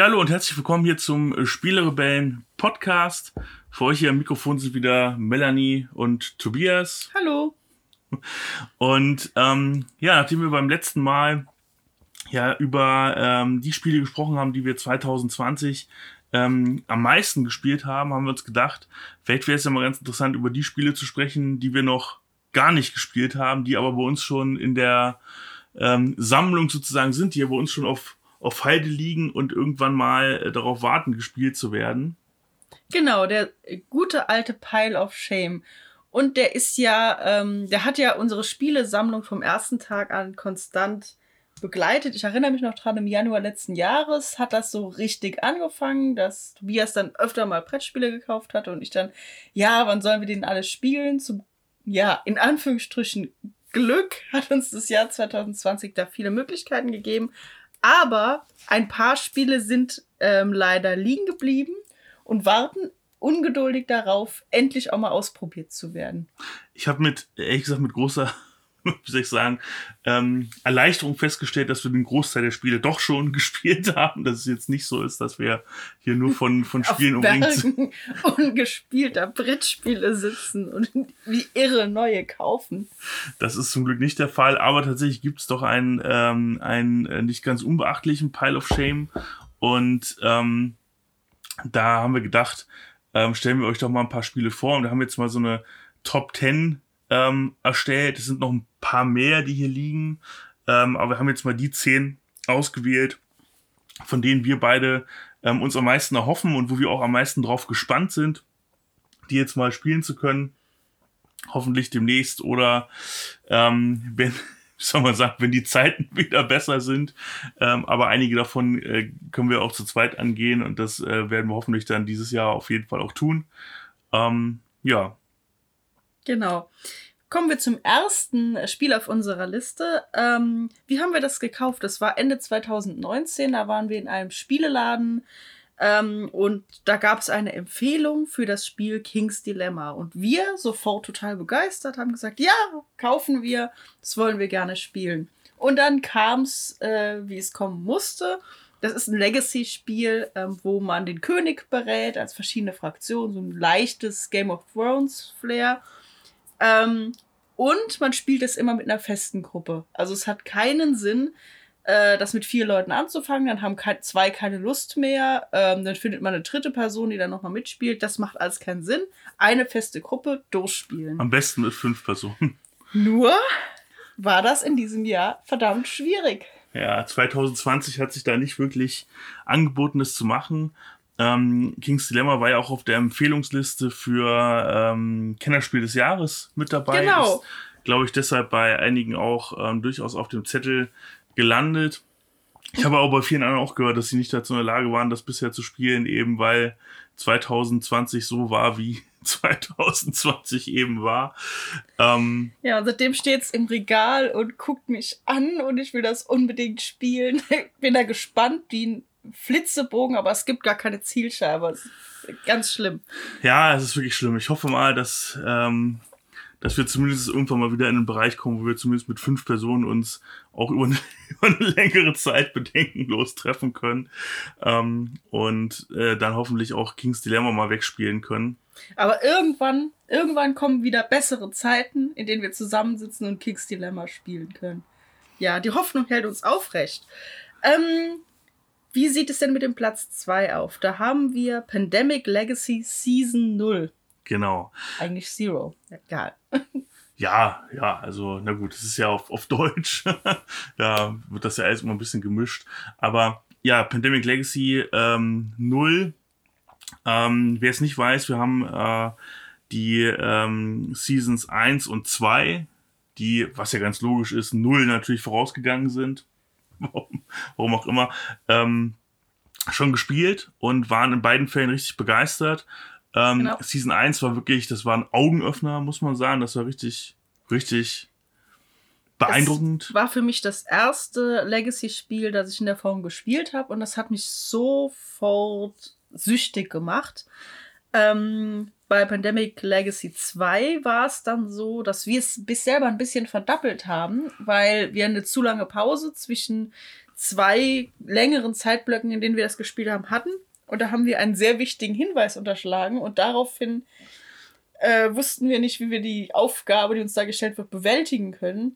Ja, hallo und herzlich willkommen hier zum äh, Spielerebellen Podcast. Für euch hier am Mikrofon sind wieder Melanie und Tobias. Hallo. Und ähm, ja, nachdem wir beim letzten Mal ja über ähm, die Spiele gesprochen haben, die wir 2020 ähm, am meisten gespielt haben, haben wir uns gedacht, vielleicht wäre es ja mal ganz interessant, über die Spiele zu sprechen, die wir noch gar nicht gespielt haben, die aber bei uns schon in der ähm, Sammlung sozusagen sind, die ja bei uns schon auf auf Halde liegen und irgendwann mal äh, darauf warten, gespielt zu werden. Genau, der gute alte Pile of Shame. Und der ist ja, ähm, der hat ja unsere Spielesammlung vom ersten Tag an konstant begleitet. Ich erinnere mich noch dran, im Januar letzten Jahres hat das so richtig angefangen, dass Tobias dann öfter mal Brettspiele gekauft hatte und ich dann, ja, wann sollen wir den alle spielen? Zum, ja, in Anführungsstrichen Glück hat uns das Jahr 2020 da viele Möglichkeiten gegeben. Aber ein paar Spiele sind ähm, leider liegen geblieben und warten ungeduldig darauf, endlich auch mal ausprobiert zu werden. Ich habe mit, ehrlich gesagt, mit großer wie soll ich sagen, ähm, Erleichterung festgestellt, dass wir den Großteil der Spiele doch schon gespielt haben. Dass es jetzt nicht so ist, dass wir hier nur von, von Spielen umringt sind. ungespielter Brettspiele sitzen und wie irre neue kaufen. Das ist zum Glück nicht der Fall, aber tatsächlich gibt es doch einen, ähm, einen äh, nicht ganz unbeachtlichen Pile of Shame. Und ähm, da haben wir gedacht, ähm, stellen wir euch doch mal ein paar Spiele vor. Und da haben wir jetzt mal so eine Top 10 ähm, erstellt. Es sind noch ein paar mehr, die hier liegen. Ähm, aber wir haben jetzt mal die zehn ausgewählt, von denen wir beide ähm, uns am meisten erhoffen und wo wir auch am meisten drauf gespannt sind, die jetzt mal spielen zu können. Hoffentlich demnächst oder ähm, wenn, soll man sagen, wenn die Zeiten wieder besser sind. Ähm, aber einige davon äh, können wir auch zu zweit angehen und das äh, werden wir hoffentlich dann dieses Jahr auf jeden Fall auch tun. Ähm, ja, Genau. Kommen wir zum ersten Spiel auf unserer Liste. Ähm, wie haben wir das gekauft? Das war Ende 2019. Da waren wir in einem Spieleladen ähm, und da gab es eine Empfehlung für das Spiel King's Dilemma. Und wir, sofort total begeistert, haben gesagt, ja, kaufen wir, das wollen wir gerne spielen. Und dann kam es, äh, wie es kommen musste. Das ist ein Legacy-Spiel, ähm, wo man den König berät als verschiedene Fraktionen, so ein leichtes Game of Thrones-Flair. Ähm, und man spielt es immer mit einer festen Gruppe. Also es hat keinen Sinn, äh, das mit vier Leuten anzufangen. Dann haben zwei keine Lust mehr. Ähm, dann findet man eine dritte Person, die dann nochmal mitspielt. Das macht alles keinen Sinn. Eine feste Gruppe durchspielen. Am besten mit fünf Personen. Nur war das in diesem Jahr verdammt schwierig. Ja, 2020 hat sich da nicht wirklich angeboten, das zu machen. Ähm, King's Dilemma war ja auch auf der Empfehlungsliste für ähm, Kennerspiel des Jahres mit dabei. Genau. Glaube ich, deshalb bei einigen auch ähm, durchaus auf dem Zettel gelandet. Ich habe auch bei vielen anderen auch gehört, dass sie nicht dazu in der Lage waren, das bisher zu spielen, eben weil 2020 so war, wie 2020 eben war. Ähm, ja, und seitdem steht es im Regal und guckt mich an und ich will das unbedingt spielen. Bin da gespannt, wie Flitzebogen, aber es gibt gar keine Zielscheibe. ganz schlimm. Ja, es ist wirklich schlimm. Ich hoffe mal, dass, ähm, dass wir zumindest irgendwann mal wieder in einen Bereich kommen, wo wir zumindest mit fünf Personen uns auch über eine, über eine längere Zeit bedenkenlos treffen können. Ähm, und äh, dann hoffentlich auch Kings Dilemma mal wegspielen können. Aber irgendwann, irgendwann kommen wieder bessere Zeiten, in denen wir zusammensitzen und Kings Dilemma spielen können. Ja, die Hoffnung hält uns aufrecht. Ähm, wie sieht es denn mit dem Platz 2 auf? Da haben wir Pandemic Legacy Season 0. Genau. Eigentlich Zero. Egal. Ja, ja, also, na gut, es ist ja auf, auf Deutsch. da wird das ja alles immer ein bisschen gemischt. Aber ja, Pandemic Legacy ähm, 0. Ähm, Wer es nicht weiß, wir haben äh, die ähm, Seasons 1 und 2, die, was ja ganz logisch ist, 0 natürlich vorausgegangen sind warum, warum auch immer, ähm, schon gespielt und waren in beiden Fällen richtig begeistert. Ähm, genau. Season 1 war wirklich, das war ein Augenöffner, muss man sagen. Das war richtig, richtig beeindruckend. Das war für mich das erste Legacy-Spiel, das ich in der Form gespielt habe und das hat mich sofort süchtig gemacht. Ähm, bei Pandemic Legacy 2 war es dann so, dass wir es bis selber ein bisschen verdappelt haben, weil wir eine zu lange Pause zwischen zwei längeren Zeitblöcken, in denen wir das gespielt haben, hatten. Und da haben wir einen sehr wichtigen Hinweis unterschlagen und daraufhin äh, wussten wir nicht, wie wir die Aufgabe, die uns da gestellt wird, bewältigen können.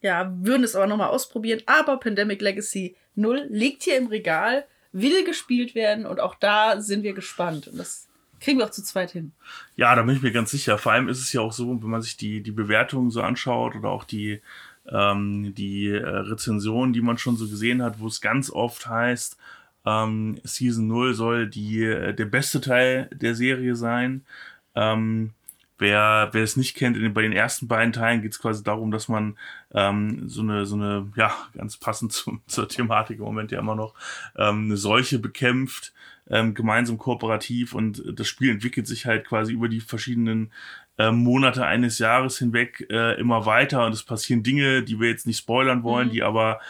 Ja, würden es aber nochmal ausprobieren. Aber Pandemic Legacy 0 liegt hier im Regal, will gespielt werden und auch da sind wir gespannt. Und das kriegen wir auch zu zweit hin. Ja, da bin ich mir ganz sicher. Vor allem ist es ja auch so, wenn man sich die, die Bewertungen so anschaut oder auch die, ähm, die äh, Rezensionen, die man schon so gesehen hat, wo es ganz oft heißt, ähm, Season 0 soll die, äh, der beste Teil der Serie sein. Ähm, wer, wer es nicht kennt, in den, bei den ersten beiden Teilen geht es quasi darum, dass man ähm, so eine, so eine, ja, ganz passend zum, zur Thematik im Moment ja immer noch, ähm, eine Seuche bekämpft, ähm, gemeinsam kooperativ und das Spiel entwickelt sich halt quasi über die verschiedenen äh, Monate eines Jahres hinweg äh, immer weiter und es passieren Dinge, die wir jetzt nicht spoilern wollen, mhm. die aber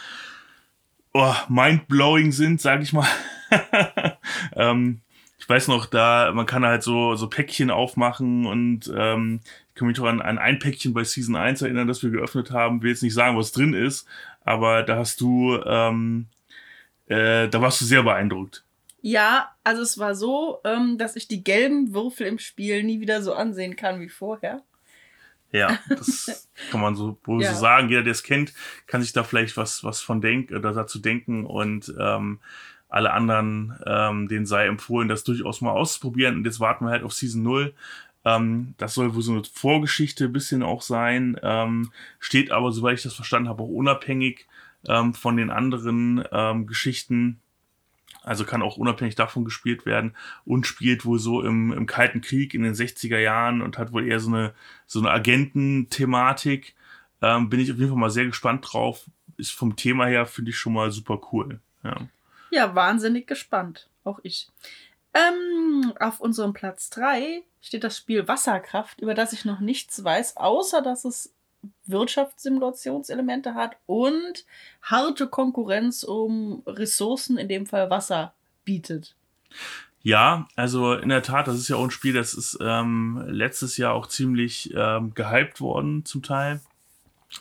oh, mindblowing sind, sag ich mal. ähm, ich weiß noch, da, man kann halt so, so Päckchen aufmachen und ähm, ich kann mich doch an, an ein Päckchen bei Season 1 erinnern, das wir geöffnet haben. Will jetzt nicht sagen, was drin ist, aber da hast du, ähm, äh, da warst du sehr beeindruckt. Ja, also es war so, ähm, dass ich die gelben Würfel im Spiel nie wieder so ansehen kann wie vorher. Ja, das kann man so wohl ja. so sagen. Jeder, der es kennt, kann sich da vielleicht was, was von denken oder dazu denken und ähm, alle anderen, ähm, denen sei empfohlen, das durchaus mal auszuprobieren. Und jetzt warten wir halt auf Season 0. Ähm, das soll wohl so eine Vorgeschichte ein bisschen auch sein. Ähm, steht aber, soweit ich das verstanden habe, auch unabhängig ähm, von den anderen ähm, Geschichten. Also kann auch unabhängig davon gespielt werden und spielt wohl so im, im Kalten Krieg in den 60er Jahren und hat wohl eher so eine, so eine Agententhematik. Ähm, bin ich auf jeden Fall mal sehr gespannt drauf. Ist vom Thema her, finde ich schon mal super cool. Ja. Ja, wahnsinnig gespannt. Auch ich. Ähm, auf unserem Platz 3 steht das Spiel Wasserkraft, über das ich noch nichts weiß, außer dass es Wirtschaftssimulationselemente hat und harte Konkurrenz um Ressourcen, in dem Fall Wasser, bietet. Ja, also in der Tat, das ist ja auch ein Spiel, das ist ähm, letztes Jahr auch ziemlich ähm, gehypt worden zum Teil.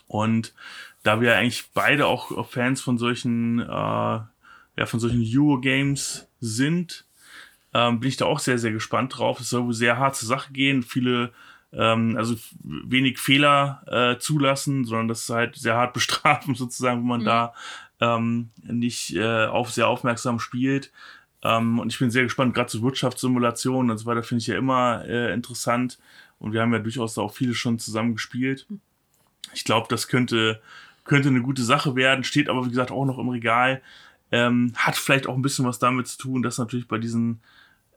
Und da wir eigentlich beide auch Fans von solchen äh, ja, von solchen Eurogames sind, ähm, bin ich da auch sehr, sehr gespannt drauf. Es soll wohl sehr hart zur Sache gehen, viele, ähm, also wenig Fehler äh, zulassen, sondern das halt sehr hart bestrafen, sozusagen, wenn man mhm. da ähm, nicht äh, auf sehr aufmerksam spielt. Ähm, und ich bin sehr gespannt, gerade zu Wirtschaftssimulationen und so weiter finde ich ja immer äh, interessant. Und wir haben ja durchaus da auch viele schon zusammen gespielt. Mhm. Ich glaube, das könnte, könnte eine gute Sache werden, steht aber, wie gesagt, auch noch im Regal. Ähm, hat vielleicht auch ein bisschen was damit zu tun, dass natürlich bei diesen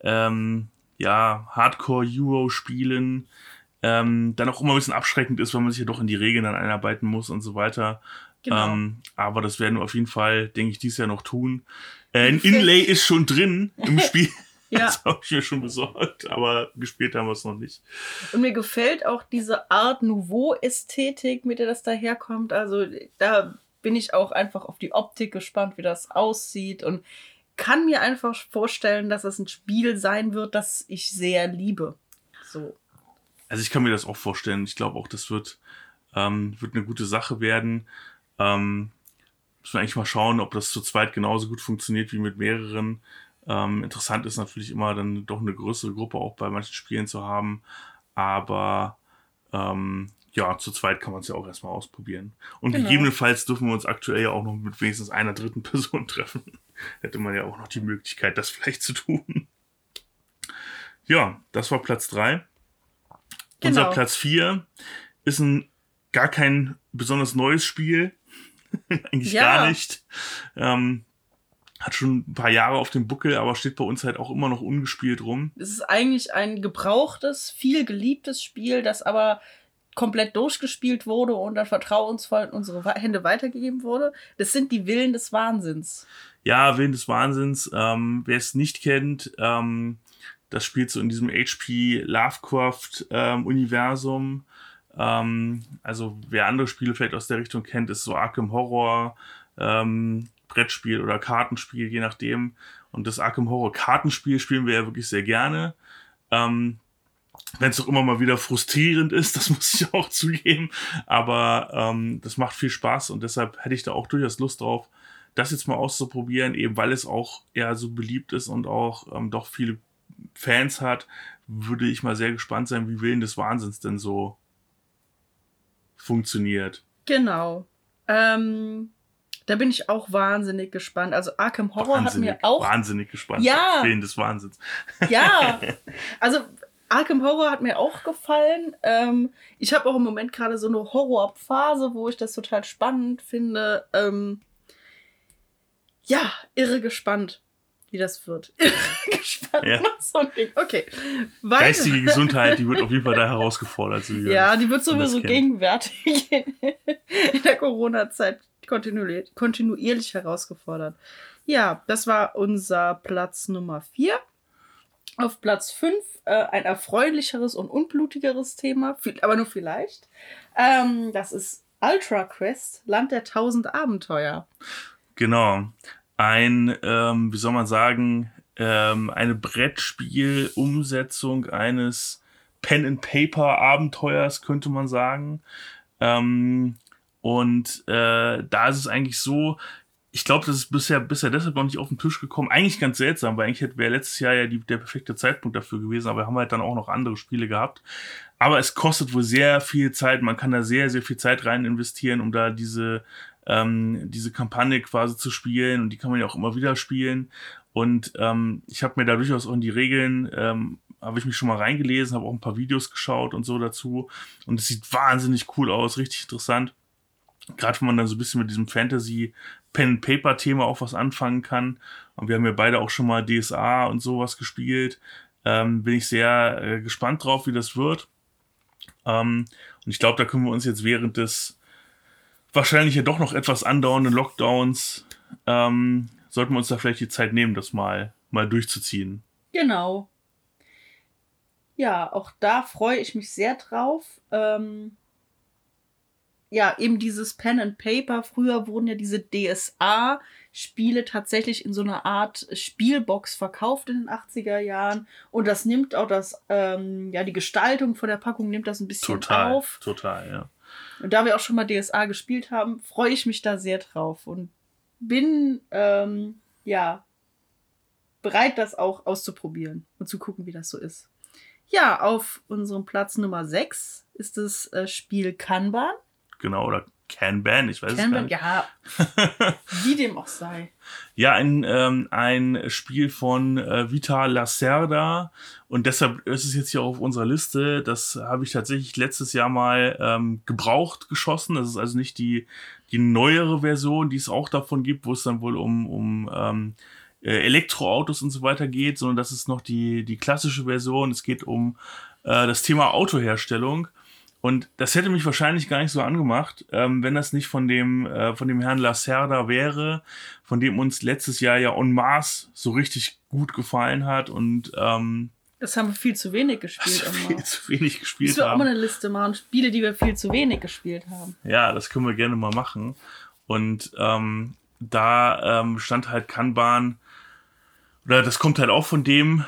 ähm, ja, Hardcore-Euro-Spielen ähm, dann auch immer ein bisschen abschreckend ist, weil man sich ja doch in die Regeln dann einarbeiten muss und so weiter. Genau. Ähm, aber das werden wir auf jeden Fall, denke ich, dieses Jahr noch tun. Äh, ein Inlay ist schon drin im Spiel. ja. Das habe ich mir schon besorgt, aber gespielt haben wir es noch nicht. Und mir gefällt auch diese Art Nouveau-Ästhetik, mit der das daherkommt. Also da bin ich auch einfach auf die Optik gespannt, wie das aussieht und kann mir einfach vorstellen, dass es ein Spiel sein wird, das ich sehr liebe. So. Also ich kann mir das auch vorstellen. Ich glaube auch, das wird, ähm, wird eine gute Sache werden. Ähm, müssen wir eigentlich mal schauen, ob das zu zweit genauso gut funktioniert wie mit mehreren. Ähm, interessant ist natürlich immer dann doch eine größere Gruppe auch bei manchen Spielen zu haben. Aber ähm, ja, zu zweit kann man es ja auch erstmal ausprobieren. Und genau. gegebenenfalls dürfen wir uns aktuell ja auch noch mit wenigstens einer dritten Person treffen. Hätte man ja auch noch die Möglichkeit, das vielleicht zu tun. Ja, das war Platz 3. Genau. Unser Platz 4 ist ein gar kein besonders neues Spiel. Eigentlich ja. gar nicht. Ähm, hat schon ein paar Jahre auf dem Buckel, aber steht bei uns halt auch immer noch ungespielt rum. Es ist eigentlich ein gebrauchtes, viel geliebtes Spiel, das aber komplett durchgespielt wurde und dann vertrauensvoll in unsere Hände weitergegeben wurde. Das sind die Willen des Wahnsinns. Ja, Willen des Wahnsinns. Ähm, wer es nicht kennt, ähm, das spielt so in diesem HP Lovecraft-Universum. Ähm, also wer andere Spiele vielleicht aus der Richtung kennt, ist so Arkham Horror, ähm, Brettspiel oder Kartenspiel, je nachdem. Und das Arkham Horror Kartenspiel spielen wir ja wirklich sehr gerne. Ähm, wenn es doch immer mal wieder frustrierend ist, das muss ich auch zugeben. Aber ähm, das macht viel Spaß und deshalb hätte ich da auch durchaus Lust drauf, das jetzt mal auszuprobieren, eben weil es auch eher so beliebt ist und auch ähm, doch viele Fans hat, würde ich mal sehr gespannt sein, wie Willen des Wahnsinns denn so funktioniert. Genau. Ähm, da bin ich auch wahnsinnig gespannt. Also Arkham Horror wahnsinnig, hat mir auch. Wahnsinnig gespannt. Ja. Willen des Wahnsinns. Ja. Also Arkham Horror hat mir auch gefallen. Ähm, ich habe auch im Moment gerade so eine Horrorphase, wo ich das total spannend finde. Ähm, ja, irre gespannt, wie das wird. Gespannt. Ja. So ein Ding. Okay. Weiter. Geistige Gesundheit, die wird auf jeden Fall da herausgefordert. So ja, die wird sowieso gegenwärtig in der Corona-Zeit kontinuierlich, kontinuierlich herausgefordert. Ja, das war unser Platz Nummer 4. Auf Platz 5 äh, ein erfreulicheres und unblutigeres Thema, aber nur vielleicht. Ähm, das ist Ultra Quest, Land der tausend Abenteuer. Genau. Ein, ähm, wie soll man sagen, ähm, eine Brettspiel-Umsetzung eines Pen-and-Paper-Abenteuers, könnte man sagen. Ähm, und äh, da ist es eigentlich so, ich glaube, das ist bisher, bisher deshalb noch nicht auf den Tisch gekommen. Eigentlich ganz seltsam, weil eigentlich wäre letztes Jahr ja die, der perfekte Zeitpunkt dafür gewesen, aber wir haben halt dann auch noch andere Spiele gehabt. Aber es kostet wohl sehr viel Zeit. Man kann da sehr, sehr viel Zeit rein investieren, um da diese, ähm, diese Kampagne quasi zu spielen. Und die kann man ja auch immer wieder spielen. Und ähm, ich habe mir da durchaus auch in die Regeln, ähm, habe ich mich schon mal reingelesen, habe auch ein paar Videos geschaut und so dazu. Und es sieht wahnsinnig cool aus, richtig interessant. Gerade wenn man dann so ein bisschen mit diesem Fantasy Pen-Paper-Thema auch was anfangen kann. Und wir haben ja beide auch schon mal DSA und sowas gespielt. Ähm, bin ich sehr äh, gespannt drauf, wie das wird. Ähm, und ich glaube, da können wir uns jetzt während des wahrscheinlich ja doch noch etwas andauernden Lockdowns, ähm, sollten wir uns da vielleicht die Zeit nehmen, das mal, mal durchzuziehen. Genau. Ja, auch da freue ich mich sehr drauf. Ähm, ja, eben dieses Pen and Paper. Früher wurden ja diese DSA-Spiele tatsächlich in so einer Art Spielbox verkauft in den 80er Jahren. Und das nimmt auch das, ähm, ja, die Gestaltung von der Packung nimmt das ein bisschen total, auf. Total, ja. Und da wir auch schon mal DSA gespielt haben, freue ich mich da sehr drauf und bin, ähm, ja, bereit, das auch auszuprobieren und zu gucken, wie das so ist. Ja, auf unserem Platz Nummer 6 ist das äh, Spiel Kanban genau, oder Kanban, ich weiß Kanban, es nicht. ja. Wie dem auch sei. Ja, ein, ähm, ein Spiel von äh, Vita Lacerda und deshalb ist es jetzt hier auf unserer Liste. Das habe ich tatsächlich letztes Jahr mal ähm, gebraucht geschossen. Das ist also nicht die, die neuere Version, die es auch davon gibt, wo es dann wohl um, um ähm, äh, Elektroautos und so weiter geht, sondern das ist noch die, die klassische Version. Es geht um äh, das Thema Autoherstellung. Und das hätte mich wahrscheinlich gar nicht so angemacht, ähm, wenn das nicht von dem, äh, von dem Herrn Lacerda wäre, von dem uns letztes Jahr ja En masse so richtig gut gefallen hat und ähm, das haben wir viel zu wenig gespielt. Das viel zu wenig gespielt haben. Ich will auch mal eine Liste machen, Spiele, die wir viel zu wenig gespielt haben. Ja, das können wir gerne mal machen. Und ähm, da ähm, stand halt Kanban, oder das kommt halt auch von dem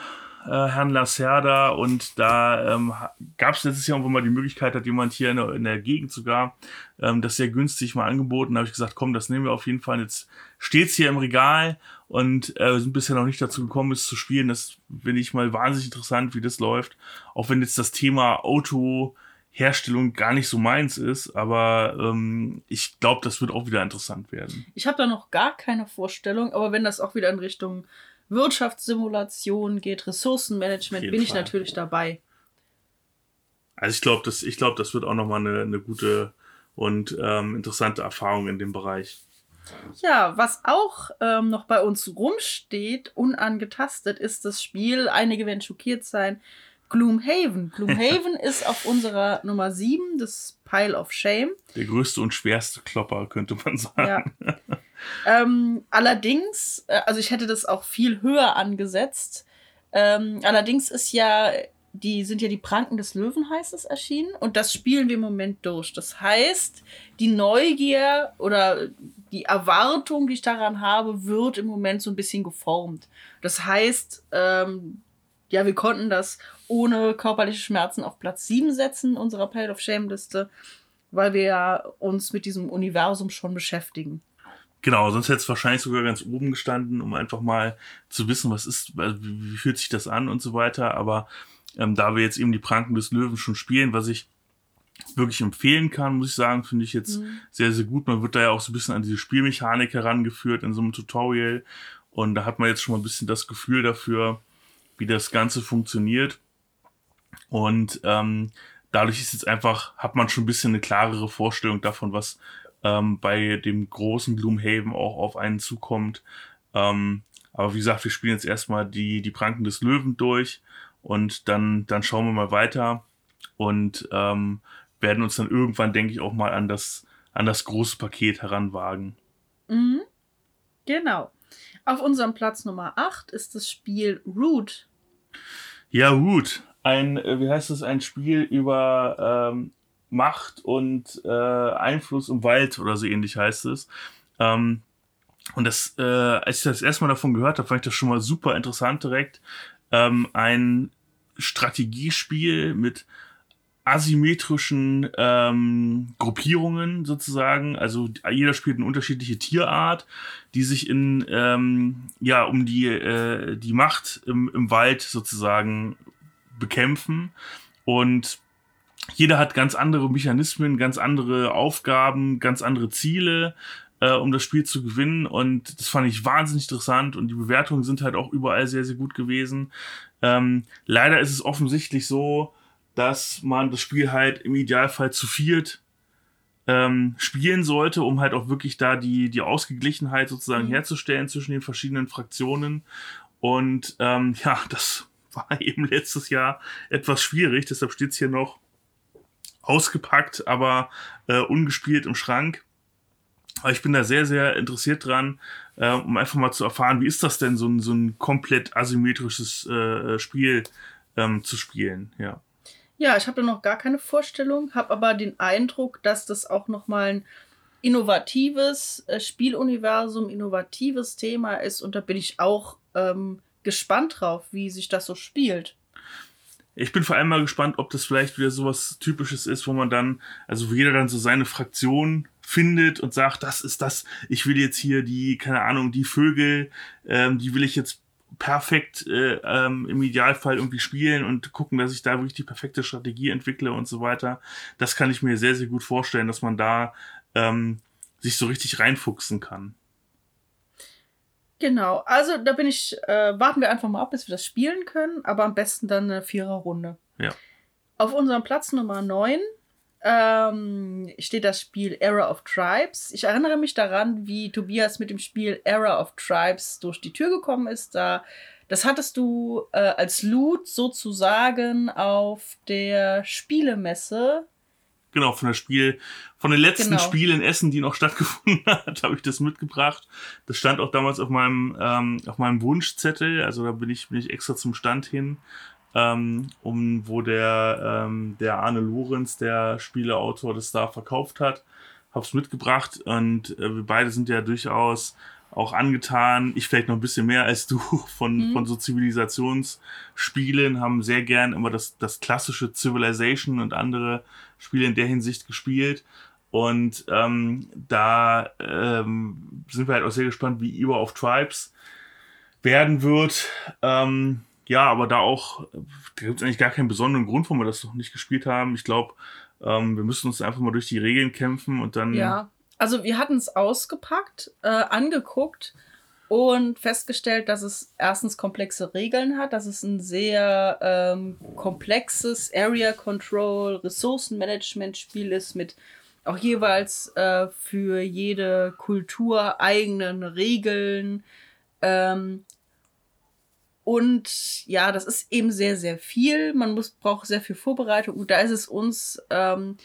äh, Herrn Lacerda und da ähm, gab es letztes Jahr irgendwo mal die Möglichkeit, hat jemand hier in der, in der Gegend sogar ähm, das sehr günstig mal angeboten. Da habe ich gesagt, komm, das nehmen wir auf jeden Fall. Jetzt steht's hier im Regal und äh, sind bisher noch nicht dazu gekommen, es zu spielen. Das finde ich mal wahnsinnig interessant, wie das läuft. Auch wenn jetzt das Thema Auto Herstellung gar nicht so meins ist, aber ähm, ich glaube, das wird auch wieder interessant werden. Ich habe da noch gar keine Vorstellung, aber wenn das auch wieder in Richtung Wirtschaftssimulation geht, Ressourcenmanagement, bin Fall. ich natürlich dabei. Also ich glaube, das, ich glaube, das wird auch nochmal eine, eine gute und ähm, interessante Erfahrung in dem Bereich. Ja, was auch ähm, noch bei uns rumsteht, unangetastet, ist das Spiel, einige werden schockiert sein, Gloomhaven. Gloomhaven ist auf unserer Nummer 7, das Pile of Shame. Der größte und schwerste Klopper, könnte man sagen. Ja. Ähm, allerdings, äh, also ich hätte das auch viel höher angesetzt. Ähm, allerdings ist ja, die sind ja die Pranken des Löwen, heißt es, erschienen. Und das spielen wir im Moment durch. Das heißt, die Neugier oder die Erwartung, die ich daran habe, wird im Moment so ein bisschen geformt. Das heißt, ähm, ja, wir konnten das ohne körperliche Schmerzen auf Platz 7 setzen, unserer Pile of Shame Liste, weil wir uns mit diesem Universum schon beschäftigen. Genau, sonst hätte es wahrscheinlich sogar ganz oben gestanden, um einfach mal zu wissen, was ist, wie, fühlt sich das an und so weiter. Aber ähm, da wir jetzt eben die Pranken des Löwen schon spielen, was ich wirklich empfehlen kann, muss ich sagen, finde ich jetzt mhm. sehr, sehr gut. Man wird da ja auch so ein bisschen an diese Spielmechanik herangeführt in so einem Tutorial. Und da hat man jetzt schon mal ein bisschen das Gefühl dafür, wie das Ganze funktioniert. Und ähm, dadurch ist jetzt einfach, hat man schon ein bisschen eine klarere Vorstellung davon, was ähm, bei dem großen Gloomhaven auch auf einen zukommt. Ähm, aber wie gesagt, wir spielen jetzt erstmal die, die Pranken des Löwen durch und dann, dann schauen wir mal weiter und ähm, werden uns dann irgendwann, denke ich, auch mal an das, an das große Paket heranwagen. Mhm. Genau. Auf unserem Platz Nummer 8 ist das Spiel Root. Ja, Root. Ein, äh, wie heißt es, ein Spiel über ähm, Macht und äh, Einfluss im Wald oder so ähnlich heißt es. Ähm, und das, äh, als ich das erstmal davon gehört habe, fand ich das schon mal super interessant direkt. Ähm, ein Strategiespiel mit asymmetrischen ähm, Gruppierungen sozusagen. Also jeder spielt eine unterschiedliche Tierart, die sich in ähm, ja um die äh, die Macht im, im Wald sozusagen bekämpfen und jeder hat ganz andere Mechanismen, ganz andere Aufgaben, ganz andere Ziele, äh, um das Spiel zu gewinnen. Und das fand ich wahnsinnig interessant und die Bewertungen sind halt auch überall sehr, sehr gut gewesen. Ähm, leider ist es offensichtlich so, dass man das Spiel halt im Idealfall zu viert ähm, spielen sollte, um halt auch wirklich da die, die Ausgeglichenheit sozusagen mhm. herzustellen zwischen den verschiedenen Fraktionen. Und ähm, ja, das war eben letztes Jahr etwas schwierig, deshalb steht es hier noch ausgepackt, aber äh, ungespielt im Schrank. Aber ich bin da sehr, sehr interessiert dran, äh, um einfach mal zu erfahren, wie ist das denn, so ein, so ein komplett asymmetrisches äh, Spiel ähm, zu spielen, ja. Ja, ich habe da noch gar keine Vorstellung, habe aber den Eindruck, dass das auch nochmal ein innovatives äh, Spieluniversum, innovatives Thema ist und da bin ich auch ähm, gespannt drauf, wie sich das so spielt. Ich bin vor allem mal gespannt, ob das vielleicht wieder sowas Typisches ist, wo man dann, also wo jeder dann so seine Fraktion findet und sagt, das ist das, ich will jetzt hier die, keine Ahnung, die Vögel, ähm, die will ich jetzt perfekt äh, ähm, im Idealfall irgendwie spielen und gucken, dass ich da wirklich die perfekte Strategie entwickle und so weiter. Das kann ich mir sehr, sehr gut vorstellen, dass man da ähm, sich so richtig reinfuchsen kann. Genau, also da bin ich, äh, warten wir einfach mal ab, bis wir das spielen können, aber am besten dann eine Viererrunde. Ja. Auf unserem Platz Nummer 9 ähm, steht das Spiel Era of Tribes. Ich erinnere mich daran, wie Tobias mit dem Spiel Era of Tribes durch die Tür gekommen ist. Da, das hattest du äh, als Loot sozusagen auf der Spielemesse genau, von der Spiel, von den letzten genau. Spielen in Essen, die noch stattgefunden hat, habe ich das mitgebracht. Das stand auch damals auf meinem, ähm, auf meinem Wunschzettel. Also da bin ich, bin ich extra zum Stand hin, ähm, um, wo der, ähm, der Arne Lorenz, der Spieleautor, das da verkauft hat. Hab's mitgebracht und äh, wir beide sind ja durchaus auch angetan. Ich vielleicht noch ein bisschen mehr als du von, mhm. von so Zivilisationsspielen, haben sehr gern immer das, das klassische Civilization und andere Spiele in der Hinsicht gespielt. Und ähm, da ähm, sind wir halt auch sehr gespannt, wie Eber of Tribes werden wird. Ähm, ja, aber da auch, da gibt es eigentlich gar keinen besonderen Grund, warum wir das noch nicht gespielt haben. Ich glaube, ähm, wir müssen uns einfach mal durch die Regeln kämpfen und dann. Ja, also wir hatten es ausgepackt, äh, angeguckt und festgestellt, dass es erstens komplexe Regeln hat, dass es ein sehr ähm, komplexes Area Control, Ressourcenmanagement Spiel ist mit auch jeweils äh, für jede Kultur eigenen Regeln. Ähm, und ja, das ist eben sehr, sehr viel. Man muss, braucht sehr viel Vorbereitung. Und da ist es uns ähm,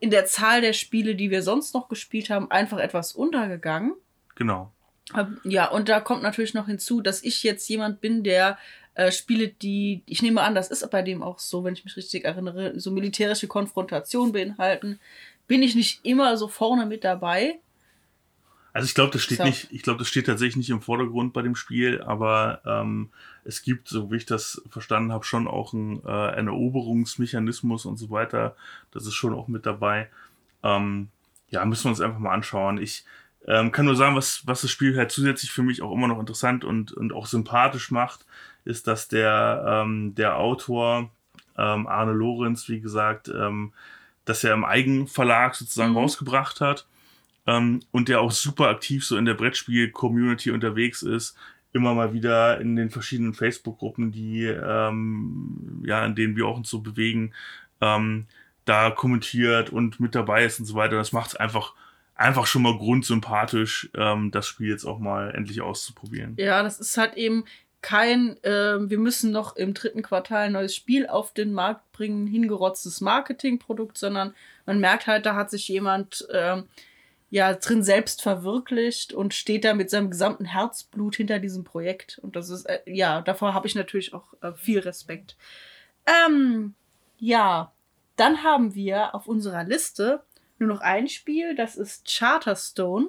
in der Zahl der Spiele, die wir sonst noch gespielt haben, einfach etwas untergegangen. Genau. Ähm, ja, und da kommt natürlich noch hinzu, dass ich jetzt jemand bin, der äh, Spiele, die, ich nehme an, das ist bei dem auch so, wenn ich mich richtig erinnere, so militärische Konfrontation beinhalten, bin ich nicht immer so vorne mit dabei. Also ich glaube, das steht so. nicht, ich glaube, das steht tatsächlich nicht im Vordergrund bei dem Spiel, aber ähm, es gibt, so wie ich das verstanden habe, schon auch ein, äh, einen Eroberungsmechanismus und so weiter. Das ist schon auch mit dabei. Ähm, ja, müssen wir uns einfach mal anschauen. Ich, ähm, kann nur sagen, was, was das Spiel halt zusätzlich für mich auch immer noch interessant und, und auch sympathisch macht, ist, dass der, ähm, der Autor ähm, Arne Lorenz, wie gesagt, ähm, dass er im Eigenverlag sozusagen mhm. rausgebracht hat ähm, und der auch super aktiv so in der Brettspiel-Community unterwegs ist, immer mal wieder in den verschiedenen Facebook-Gruppen, die ähm, ja, in denen wir auch uns so bewegen, ähm, da kommentiert und mit dabei ist und so weiter. Das macht es einfach einfach schon mal grundsympathisch, ähm, das Spiel jetzt auch mal endlich auszuprobieren. Ja, das ist halt eben kein, äh, wir müssen noch im dritten Quartal ein neues Spiel auf den Markt bringen, hingerotztes Marketingprodukt, sondern man merkt halt, da hat sich jemand äh, ja drin selbst verwirklicht und steht da mit seinem gesamten Herzblut hinter diesem Projekt. Und das ist, äh, ja, davor habe ich natürlich auch äh, viel Respekt. Ähm, ja, dann haben wir auf unserer Liste nur noch ein Spiel, das ist Charterstone.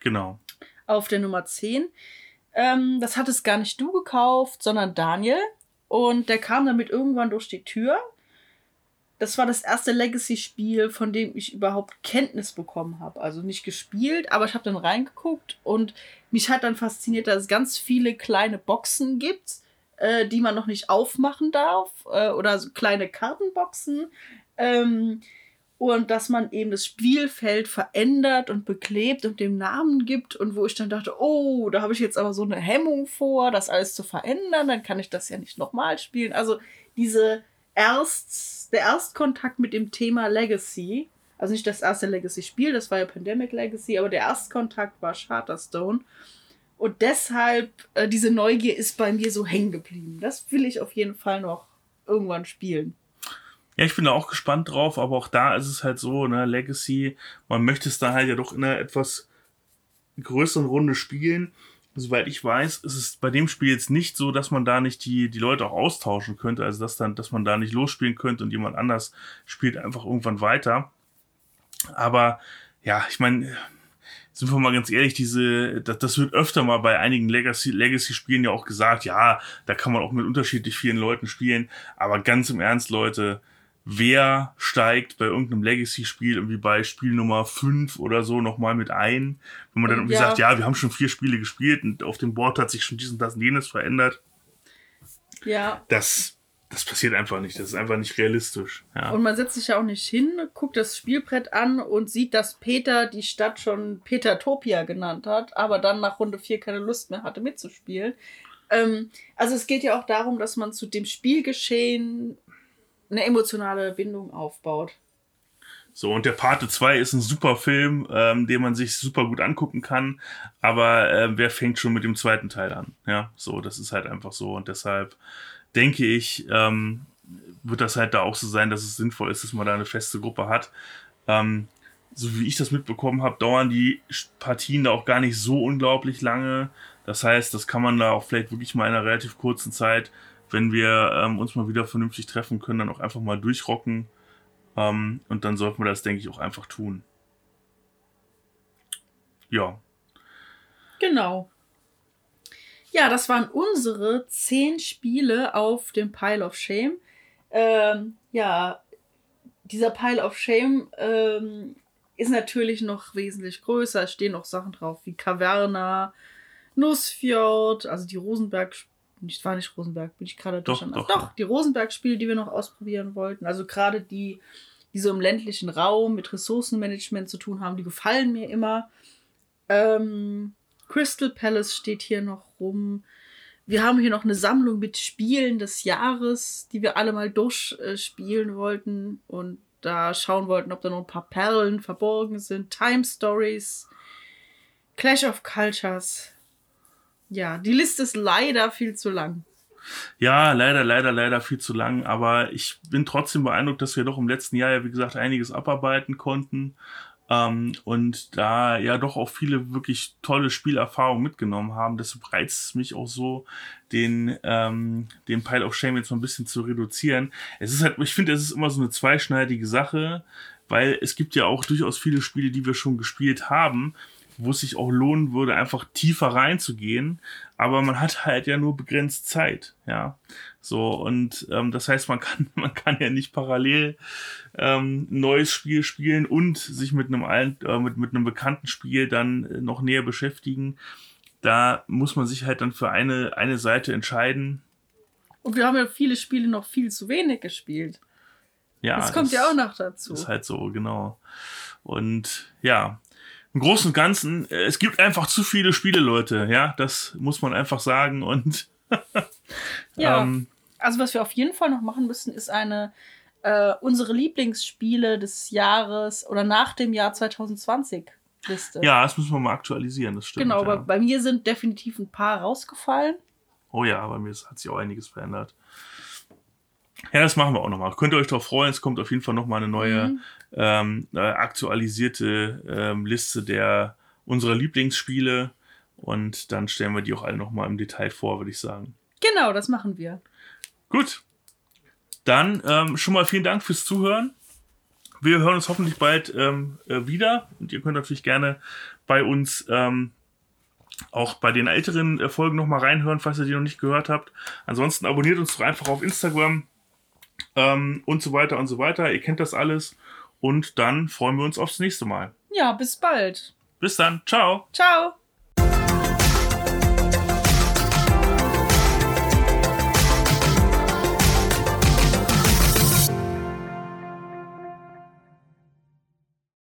Genau. Auf der Nummer 10. Ähm, das hattest gar nicht du gekauft, sondern Daniel. Und der kam damit irgendwann durch die Tür. Das war das erste Legacy-Spiel, von dem ich überhaupt Kenntnis bekommen habe. Also nicht gespielt, aber ich habe dann reingeguckt und mich hat dann fasziniert, dass es ganz viele kleine Boxen gibt, äh, die man noch nicht aufmachen darf. Äh, oder so kleine Kartenboxen. Ähm, und dass man eben das Spielfeld verändert und beklebt und dem Namen gibt und wo ich dann dachte, oh, da habe ich jetzt aber so eine Hemmung vor, das alles zu verändern, dann kann ich das ja nicht nochmal spielen. Also diese Erst, der Erstkontakt mit dem Thema Legacy, also nicht das erste Legacy-Spiel, das war ja Pandemic Legacy, aber der Erstkontakt war Charterstone. Und deshalb, äh, diese Neugier ist bei mir so hängen geblieben. Das will ich auf jeden Fall noch irgendwann spielen. Ja, ich bin da auch gespannt drauf, aber auch da ist es halt so, ne, Legacy, man möchte es da halt ja doch in einer etwas größeren Runde spielen. Soweit ich weiß, ist es bei dem Spiel jetzt nicht so, dass man da nicht die, die Leute auch austauschen könnte, also dass dann, dass man da nicht losspielen könnte und jemand anders spielt einfach irgendwann weiter. Aber ja, ich meine, sind wir mal ganz ehrlich, diese, das, das wird öfter mal bei einigen Legacy, Legacy-Spielen ja auch gesagt, ja, da kann man auch mit unterschiedlich vielen Leuten spielen. Aber ganz im Ernst, Leute, wer steigt bei irgendeinem Legacy-Spiel irgendwie bei Spiel Nummer 5 oder so nochmal mit ein. Wenn man dann irgendwie ja. sagt, ja, wir haben schon vier Spiele gespielt und auf dem Board hat sich schon dies und das und jenes verändert. Ja. Das, das passiert einfach nicht. Das ist einfach nicht realistisch. Ja. Und man setzt sich ja auch nicht hin, guckt das Spielbrett an und sieht, dass Peter die Stadt schon Petertopia genannt hat, aber dann nach Runde 4 keine Lust mehr hatte mitzuspielen. Ähm, also es geht ja auch darum, dass man zu dem Spielgeschehen eine emotionale Bindung aufbaut. So, und der Pate 2 ist ein super Film, ähm, den man sich super gut angucken kann. Aber äh, wer fängt schon mit dem zweiten Teil an? Ja, so, das ist halt einfach so. Und deshalb denke ich, ähm, wird das halt da auch so sein, dass es sinnvoll ist, dass man da eine feste Gruppe hat. Ähm, so wie ich das mitbekommen habe, dauern die Partien da auch gar nicht so unglaublich lange. Das heißt, das kann man da auch vielleicht wirklich mal in einer relativ kurzen Zeit wenn wir ähm, uns mal wieder vernünftig treffen können, dann auch einfach mal durchrocken. Ähm, und dann sollten wir das, denke ich, auch einfach tun. Ja. Genau. Ja, das waren unsere zehn Spiele auf dem Pile of Shame. Ähm, ja, dieser Pile of Shame ähm, ist natürlich noch wesentlich größer. Es stehen noch Sachen drauf wie Caverna, Nussfjord, also die Rosenberg-Spiele nicht, war nicht Rosenberg, bin ich gerade doch, doch, doch, die Rosenberg-Spiele, die wir noch ausprobieren wollten. Also gerade die, die so im ländlichen Raum mit Ressourcenmanagement zu tun haben, die gefallen mir immer. Ähm, Crystal Palace steht hier noch rum. Wir haben hier noch eine Sammlung mit Spielen des Jahres, die wir alle mal durchspielen wollten und da schauen wollten, ob da noch ein paar Perlen verborgen sind. Time Stories, Clash of Cultures, ja, die Liste ist leider viel zu lang. Ja, leider, leider, leider viel zu lang. Aber ich bin trotzdem beeindruckt, dass wir doch im letzten Jahr ja, wie gesagt, einiges abarbeiten konnten. Ähm, und da ja doch auch viele wirklich tolle Spielerfahrungen mitgenommen haben. Deshalb reizt es mich auch so, den, ähm, den Pile of Shame jetzt mal ein bisschen zu reduzieren. Es ist halt, ich finde, es ist immer so eine zweischneidige Sache, weil es gibt ja auch durchaus viele Spiele, die wir schon gespielt haben, wo es sich auch lohnen würde, einfach tiefer reinzugehen. Aber man hat halt ja nur begrenzt Zeit, ja. So, und ähm, das heißt, man kann, man kann ja nicht parallel ähm, ein neues Spiel spielen und sich mit einem alten, äh, mit, mit einem bekannten Spiel dann äh, noch näher beschäftigen. Da muss man sich halt dann für eine, eine Seite entscheiden. Und wir haben ja viele Spiele noch viel zu wenig gespielt. Ja. Das kommt das ja auch noch dazu. Ist halt so, genau. Und ja, im Großen und Ganzen, äh, es gibt einfach zu viele Spiele, Leute, ja, das muss man einfach sagen. Und ja, ähm, also was wir auf jeden Fall noch machen müssen, ist eine äh, unsere Lieblingsspiele des Jahres oder nach dem Jahr 2020 Liste. Ja, das müssen wir mal aktualisieren, das stimmt. Genau, aber ja. bei mir sind definitiv ein paar rausgefallen. Oh ja, bei mir hat sich auch einiges verändert. Ja, das machen wir auch nochmal. Könnt ihr euch darauf freuen, es kommt auf jeden Fall nochmal eine neue mhm. ähm, äh, aktualisierte ähm, Liste der unserer Lieblingsspiele und dann stellen wir die auch alle nochmal im Detail vor, würde ich sagen. Genau, das machen wir. Gut. Dann ähm, schon mal vielen Dank fürs Zuhören. Wir hören uns hoffentlich bald ähm, äh, wieder und ihr könnt natürlich gerne bei uns ähm, auch bei den älteren äh, Folgen nochmal reinhören, falls ihr die noch nicht gehört habt. Ansonsten abonniert uns doch einfach auf Instagram ähm, und so weiter und so weiter. Ihr kennt das alles. Und dann freuen wir uns aufs nächste Mal. Ja, bis bald. Bis dann. Ciao. Ciao.